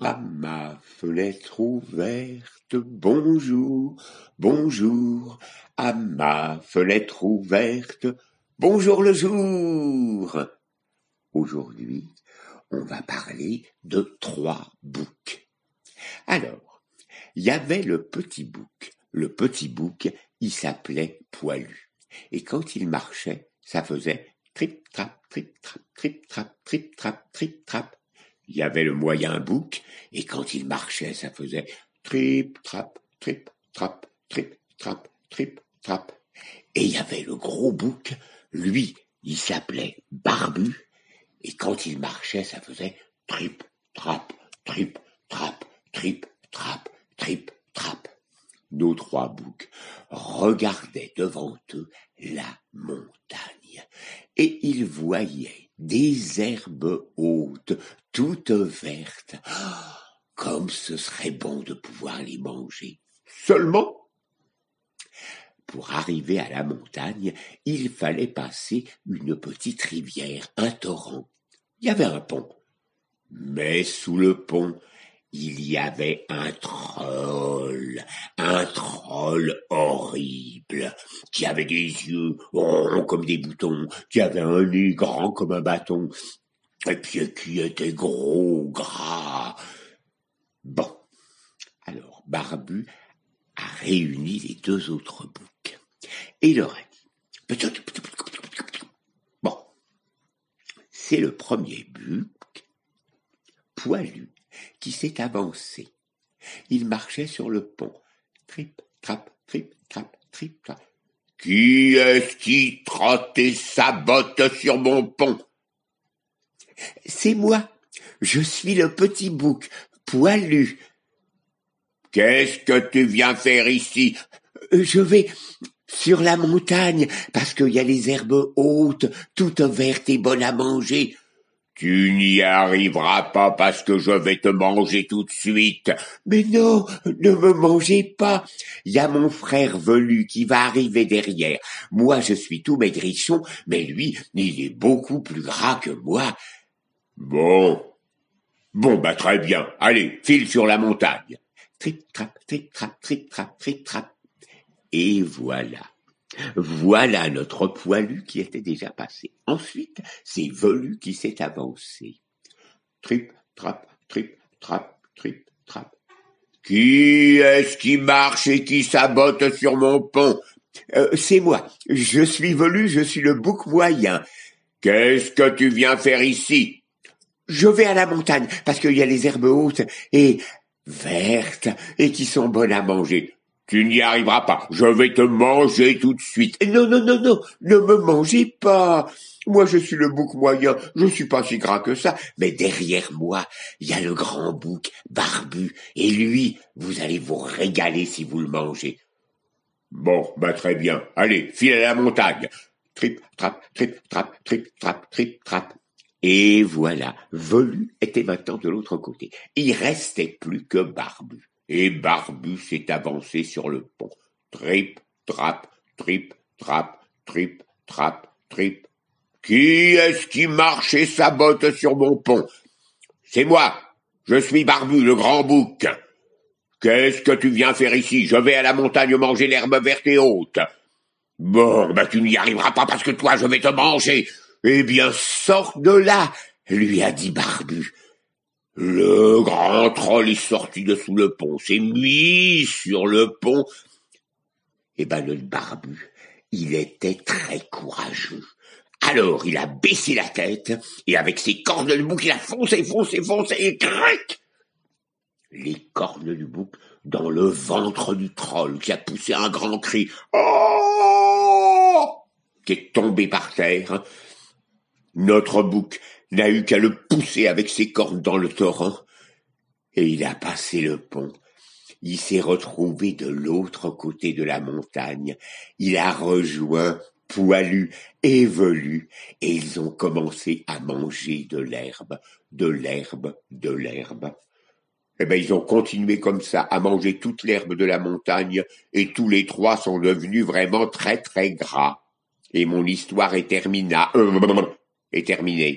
À ma fenêtre ouverte, bonjour, bonjour, à ma fenêtre ouverte, bonjour le jour. Aujourd'hui, on va parler de trois boucs. Alors, il y avait le petit bouc. Le petit bouc, il s'appelait Poilu. Et quand il marchait, ça faisait trip trap, trip trap, trip Il y avait le moyen bouc, et quand il marchait, ça faisait trip, trap, trip, trap, trip, trap, trip, trap. Et il y avait le gros bouc, lui, il s'appelait Barbu, et quand il marchait, ça faisait trip, trap, trip, trap, trip, trap, trip, trap. Nos trois boucs regardaient devant eux la montagne, et ils voyaient des herbes hautes, toutes vertes. comme ce serait bon de pouvoir les manger. Seulement, pour arriver à la montagne, il fallait passer une petite rivière, un torrent. Il y avait un pont. Mais sous le pont, il y avait un troll, un troll horrible, qui avait des yeux ronds comme des boutons, qui avait un nez grand comme un bâton, et puis qui était gros, gras. Bon. Alors, Barbu a réuni les deux autres boucs, et leur a bon, c'est le premier bouc, poilu, qui s'est avancé. Il marchait sur le pont. Trip, trap, trip, trap, trip, trap. Qui est-ce qui trottait sa botte sur mon pont? C'est moi. Je suis le petit bouc, poilu. Qu'est-ce que tu viens faire ici? Je vais sur la montagne, parce qu'il y a les herbes hautes, toutes vertes et bonnes à manger. Tu n'y arriveras pas parce que je vais te manger tout de suite. Mais non, ne me mangez pas. Il y a mon frère velu qui va arriver derrière. Moi, je suis tout maigrichon, mais lui, il est beaucoup plus gras que moi. Bon. Bon, bah, très bien. Allez, file sur la montagne. Trip, trap, trip, trap, trip, trap, trip, trap. Et voilà. Voilà notre poilu qui était déjà passé. Ensuite, c'est Velu qui s'est avancé. Trip, trap, trip, trap, trip, trap. Qui est-ce qui marche et qui sabote sur mon pont? Euh, C'est moi. Je suis Velu, je suis le bouc moyen. Qu'est-ce que tu viens faire ici? Je vais à la montagne parce qu'il y a les herbes hautes et vertes et qui sont bonnes à manger. Tu n'y arriveras pas. Je vais te manger tout de suite. Non, non, non, non, ne me mangez pas. Moi, je suis le bouc moyen. Je ne suis pas si gras que ça. Mais derrière moi, il y a le grand bouc barbu. Et lui, vous allez vous régaler si vous le mangez. Bon, bah très bien. Allez, file à la montagne. Trip, trap, trip, trap, trip, trap, trip, trap. Et voilà, Velu était maintenant de l'autre côté. Il restait plus que Barbu et Barbu s'est avancé sur le pont. Trip, trap, trip, trap, trip, trap, trip. Qui est-ce qui marche et sabote sur mon pont? C'est moi. Je suis Barbu, le grand bouc. Qu'est-ce que tu viens faire ici? Je vais à la montagne manger l'herbe verte et haute. Bon, ben tu n'y arriveras pas parce que toi je vais te manger. Eh bien, sors de là, lui a dit Barbu. Le grand troll est sorti de sous le pont, s'est mis sur le pont. Eh ben, le barbu, il était très courageux. Alors, il a baissé la tête, et avec ses cornes de bouc, il a foncé, foncé, foncé, et crac Les cornes du bouc dans le ventre du troll, qui a poussé un grand cri. Oh qui est tombé par terre. Notre bouc n'a eu qu'à le pousser avec ses cornes dans le torrent, et il a passé le pont. Il s'est retrouvé de l'autre côté de la montagne. Il a rejoint Poilu et et ils ont commencé à manger de l'herbe, de l'herbe, de l'herbe. Eh bien, ils ont continué comme ça à manger toute l'herbe de la montagne, et tous les trois sont devenus vraiment très très gras. Et mon histoire est terminée. Est terminée.